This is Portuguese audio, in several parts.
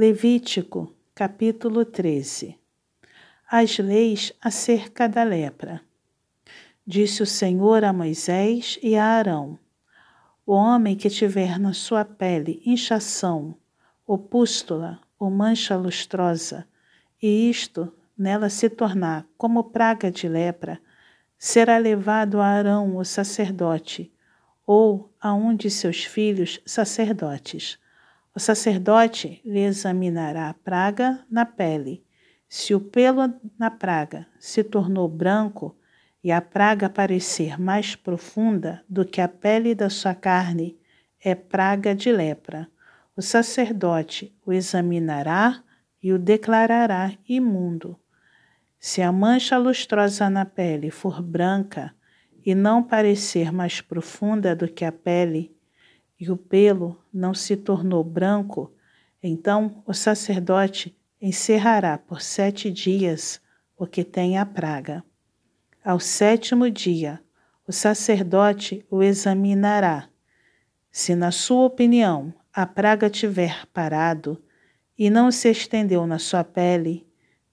Levítico, capítulo 13 As leis acerca da lepra. Disse o Senhor a Moisés e a Arão: O homem que tiver na sua pele inchação, ou pústula, ou mancha lustrosa, e isto nela se tornar como praga de lepra, será levado a Arão, o sacerdote, ou a um de seus filhos sacerdotes o sacerdote lhe examinará a praga na pele. Se o pelo na praga se tornou branco e a praga parecer mais profunda do que a pele da sua carne, é praga de lepra. O sacerdote o examinará e o declarará imundo. Se a mancha lustrosa na pele for branca e não parecer mais profunda do que a pele, e o pelo não se tornou branco, então o sacerdote encerrará por sete dias o que tem a praga. Ao sétimo dia, o sacerdote o examinará. Se, na sua opinião, a praga tiver parado e não se estendeu na sua pele,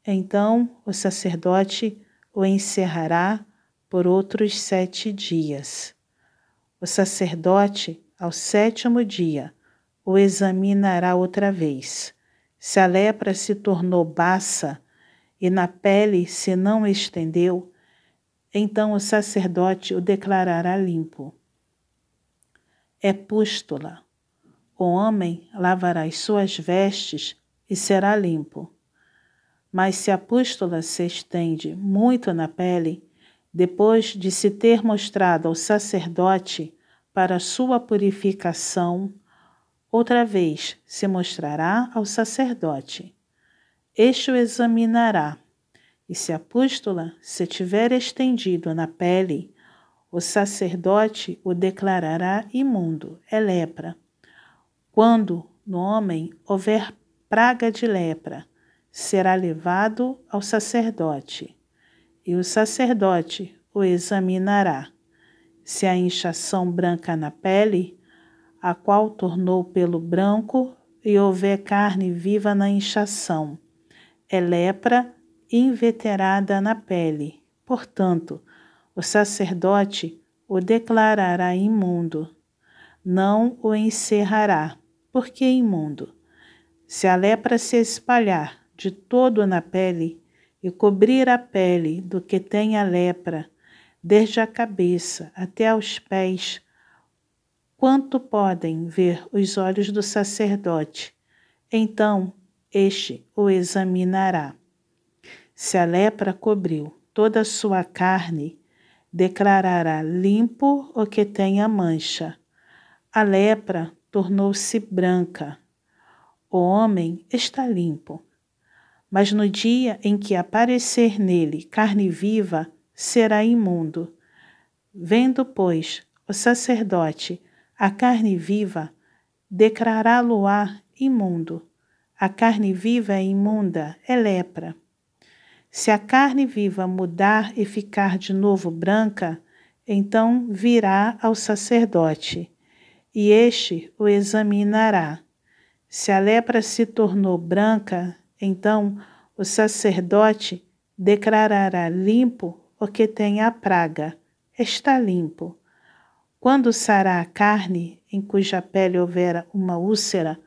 então o sacerdote o encerrará por outros sete dias. O sacerdote ao sétimo dia, o examinará outra vez. Se a lepra se tornou baça e na pele se não estendeu, então o sacerdote o declarará limpo. É pústula. O homem lavará as suas vestes e será limpo. Mas se a pústula se estende muito na pele, depois de se ter mostrado ao sacerdote para sua purificação, outra vez se mostrará ao sacerdote. Este o examinará, e se a pústula se tiver estendido na pele, o sacerdote o declarará imundo, é lepra. Quando no homem houver praga de lepra, será levado ao sacerdote, e o sacerdote o examinará se a inchação branca na pele, a qual tornou pelo branco, e houver carne viva na inchação, é lepra inveterada na pele. Portanto, o sacerdote o declarará imundo, não o encerrará, porque imundo. Se a lepra se espalhar de todo na pele e cobrir a pele do que tem a lepra, desde a cabeça até aos pés, quanto podem ver os olhos do sacerdote. Então este o examinará. Se a lepra cobriu toda a sua carne, declarará limpo o que tem a mancha. A lepra tornou-se branca. O homem está limpo. Mas no dia em que aparecer nele carne viva, será imundo. Vendo, pois, o sacerdote a carne viva, declará-lo-á imundo. A carne viva é imunda, é lepra. Se a carne viva mudar e ficar de novo branca, então virá ao sacerdote, e este o examinará. Se a lepra se tornou branca, então o sacerdote declarará limpo o que tem a praga, está limpo. Quando sará a carne em cuja pele houver uma úlcera,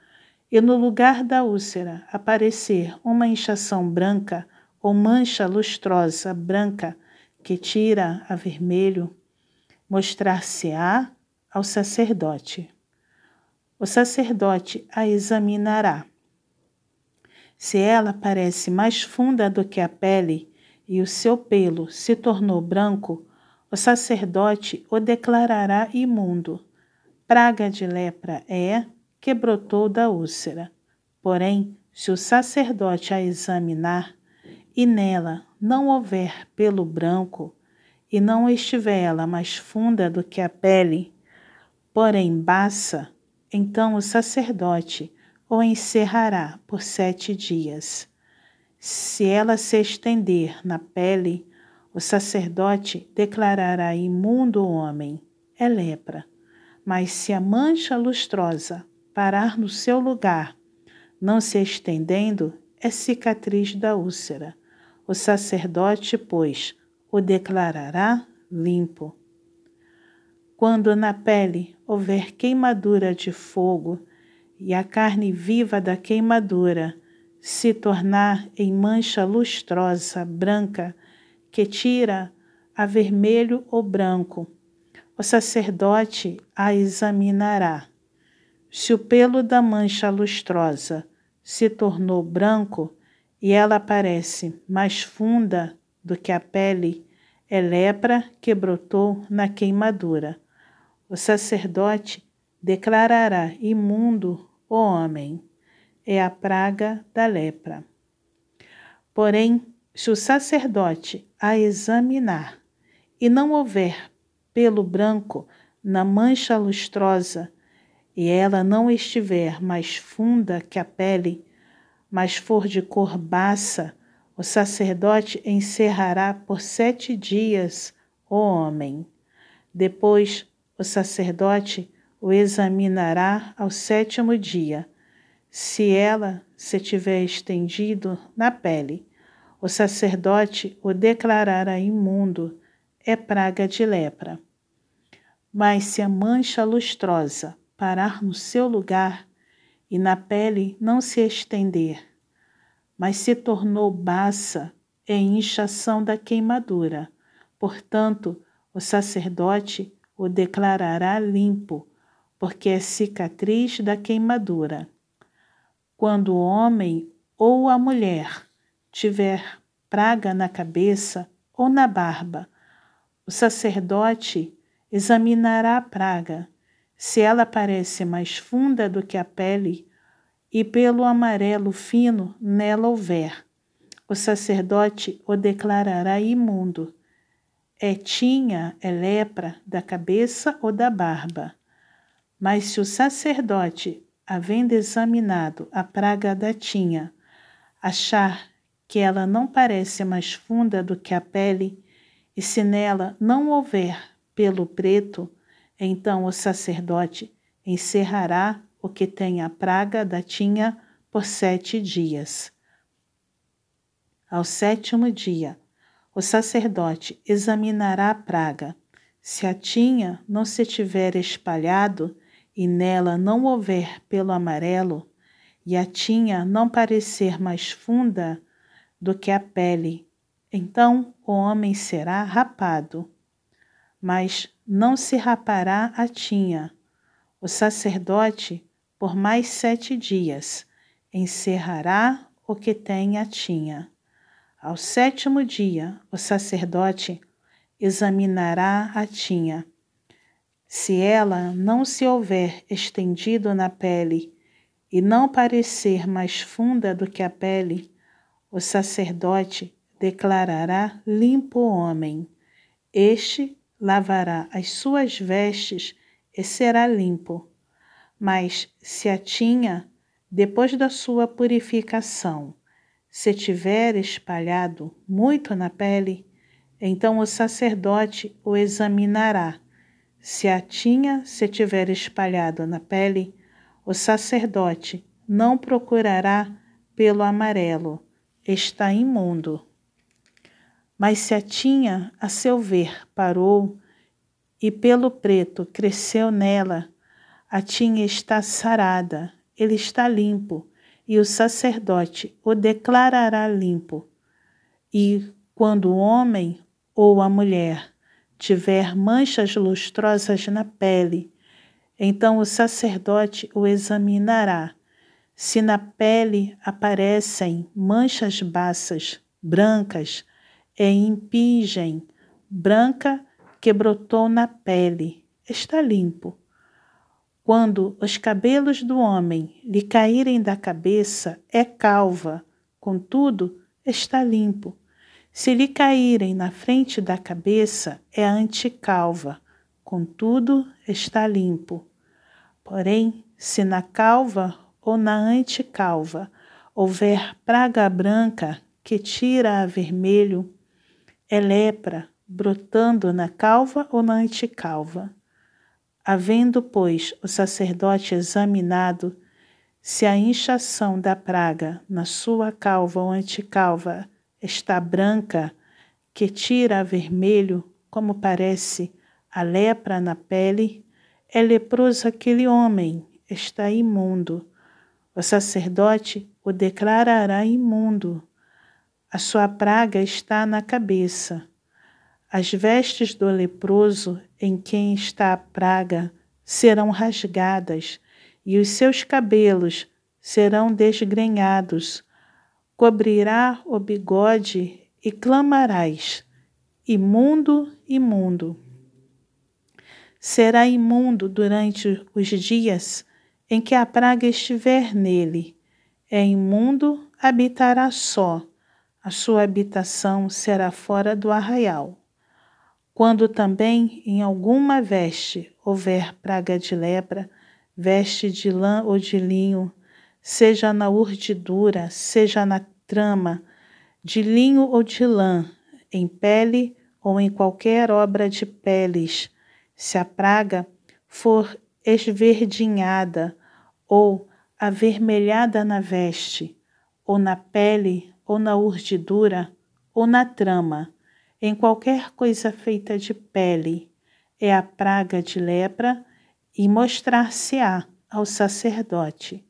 e no lugar da úlcera aparecer uma inchação branca ou mancha lustrosa branca que tira a vermelho, mostrar-se-á ao sacerdote. O sacerdote a examinará. Se ela parece mais funda do que a pele e o seu pelo se tornou branco, o sacerdote o declarará imundo. Praga de lepra é que brotou da úlcera. Porém, se o sacerdote a examinar e nela não houver pelo branco, e não estiver ela mais funda do que a pele, porém baça, então o sacerdote o encerrará por sete dias. Se ela se estender na pele, o sacerdote declarará imundo o homem, é lepra. Mas se a mancha lustrosa parar no seu lugar, não se estendendo, é cicatriz da úlcera. O sacerdote, pois, o declarará limpo. Quando na pele houver queimadura de fogo e a carne viva da queimadura se tornar em mancha lustrosa, branca, que tira a vermelho ou branco, o sacerdote a examinará. Se o pelo da mancha lustrosa se tornou branco e ela parece mais funda do que a pele, é lepra que brotou na queimadura. O sacerdote declarará imundo o homem. É a praga da lepra. Porém, se o sacerdote a examinar e não houver pelo branco na mancha lustrosa, e ela não estiver mais funda que a pele, mas for de cor baça, o sacerdote encerrará por sete dias o homem. Depois o sacerdote o examinará ao sétimo dia. Se ela se tiver estendido na pele, o sacerdote o declarará imundo, é praga de lepra. Mas se a mancha lustrosa parar no seu lugar e na pele não se estender, mas se tornou baça é inchação da queimadura. Portanto, o sacerdote o declarará limpo, porque é cicatriz da queimadura. Quando o homem ou a mulher tiver praga na cabeça ou na barba, o sacerdote examinará a praga se ela parece mais funda do que a pele, e pelo amarelo fino nela houver, o sacerdote o declarará imundo. É tinha, é lepra da cabeça ou da barba. Mas se o sacerdote, havendo examinado a praga da tinha, achar que ela não parece mais funda do que a pele, e se nela não houver pelo preto, então o sacerdote encerrará o que tem a praga da tinha por sete dias. Ao sétimo dia, o sacerdote examinará a praga. Se a tinha não se tiver espalhado e nela não houver pelo amarelo, e a tinha não parecer mais funda do que a pele, então o homem será rapado mas não se rapará a tinha. O sacerdote, por mais sete dias, encerrará o que tem a tinha. Ao sétimo dia, o sacerdote examinará a tinha. Se ela não se houver estendido na pele e não parecer mais funda do que a pele, o sacerdote declarará limpo o homem. Este lavará as suas vestes e será limpo. Mas se a tinha, depois da sua purificação, se tiver espalhado muito na pele, então o sacerdote o examinará. Se a tinha se tiver espalhado na pele, o sacerdote não procurará pelo amarelo, está imundo. Mas se a tinha, a seu ver, parou, e pelo preto cresceu nela, a tinha está sarada, ele está limpo, e o sacerdote o declarará limpo. E quando o homem ou a mulher tiver manchas lustrosas na pele, então o sacerdote o examinará. Se na pele aparecem manchas baças, brancas, é impingem, branca que brotou na pele, está limpo. Quando os cabelos do homem lhe caírem da cabeça, é calva, contudo, está limpo. Se lhe caírem na frente da cabeça, é anticalva, contudo, está limpo. Porém, se na calva ou na anticalva houver praga branca que tira a vermelho, é lepra brotando na calva ou na anticalva. Havendo, pois, o sacerdote examinado, Se a inchação da praga na sua calva ou anticalva está branca, que tira a vermelho, como parece a lepra na pele, é leproso aquele homem, está imundo. O sacerdote o declarará imundo. A sua praga está na cabeça. As vestes do leproso em quem está a praga serão rasgadas, e os seus cabelos serão desgrenhados. Cobrirá o bigode e clamarás: Imundo, imundo. Será imundo durante os dias em que a praga estiver nele. É imundo, habitará só. A sua habitação será fora do arraial. Quando também em alguma veste houver praga de lepra, veste de lã ou de linho, seja na urdidura, seja na trama, de linho ou de lã, em pele ou em qualquer obra de peles, se a praga for esverdinhada ou avermelhada na veste, ou na pele, ou na urdidura, ou na trama, em qualquer coisa feita de pele, é a praga de lepra e mostrar-se-á ao sacerdote.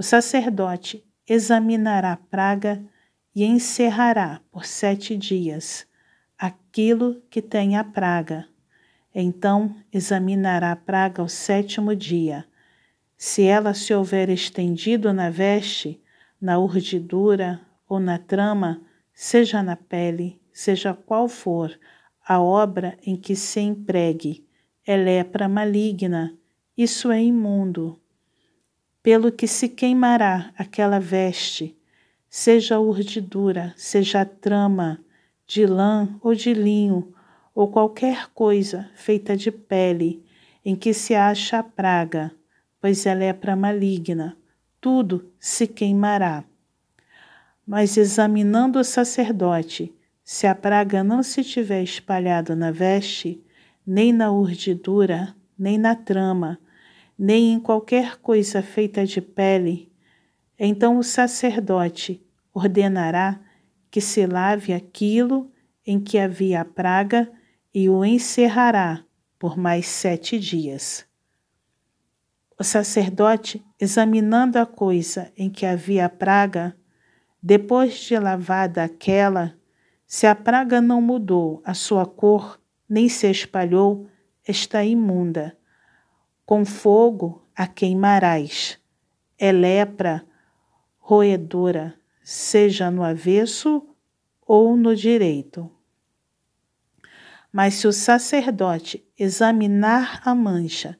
O sacerdote examinará a praga e encerrará por sete dias aquilo que tem a praga. Então examinará a praga ao sétimo dia. Se ela se houver estendido na veste, na urdidura ou na trama, seja na pele, seja qual for a obra em que se empregue, é lepra maligna, isso é imundo. Pelo que se queimará aquela veste, seja urdidura, seja trama, de lã ou de linho, ou qualquer coisa feita de pele, em que se acha a praga, pois é lepra maligna, tudo se queimará. Mas examinando o sacerdote, se a praga não se tiver espalhado na veste, nem na urdidura, nem na trama, nem em qualquer coisa feita de pele, então o sacerdote ordenará que se lave aquilo em que havia a praga e o encerrará por mais sete dias. O sacerdote, examinando a coisa em que havia a praga, depois de lavada aquela, se a praga não mudou a sua cor, nem se espalhou, está imunda. Com fogo a queimarás. É lepra roedora, seja no avesso ou no direito. Mas se o sacerdote examinar a mancha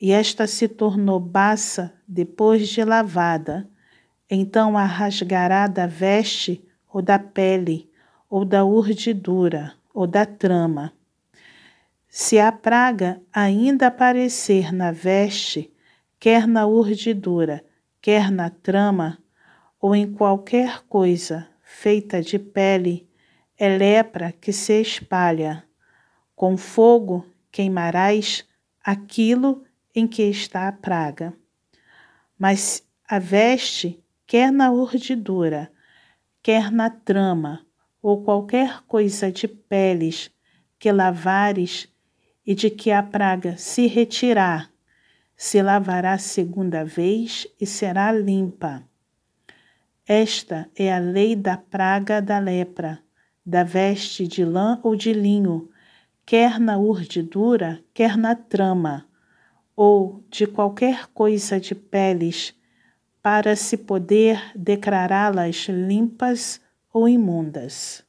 e esta se tornou baça depois de lavada, então a rasgará da veste ou da pele ou da urdidura, ou da trama. Se a praga ainda aparecer na veste, quer na urdidura, quer na trama, ou em qualquer coisa feita de pele, é lepra que se espalha. Com fogo queimarás aquilo em que está a praga. Mas a veste, quer na urdidura, quer na trama, ou qualquer coisa de peles que lavares e de que a praga se retirar, se lavará segunda vez e será limpa. Esta é a lei da praga da lepra, da veste de lã ou de linho, quer na urdidura, quer na trama, ou de qualquer coisa de peles, para se poder declará-las limpas ou imundas.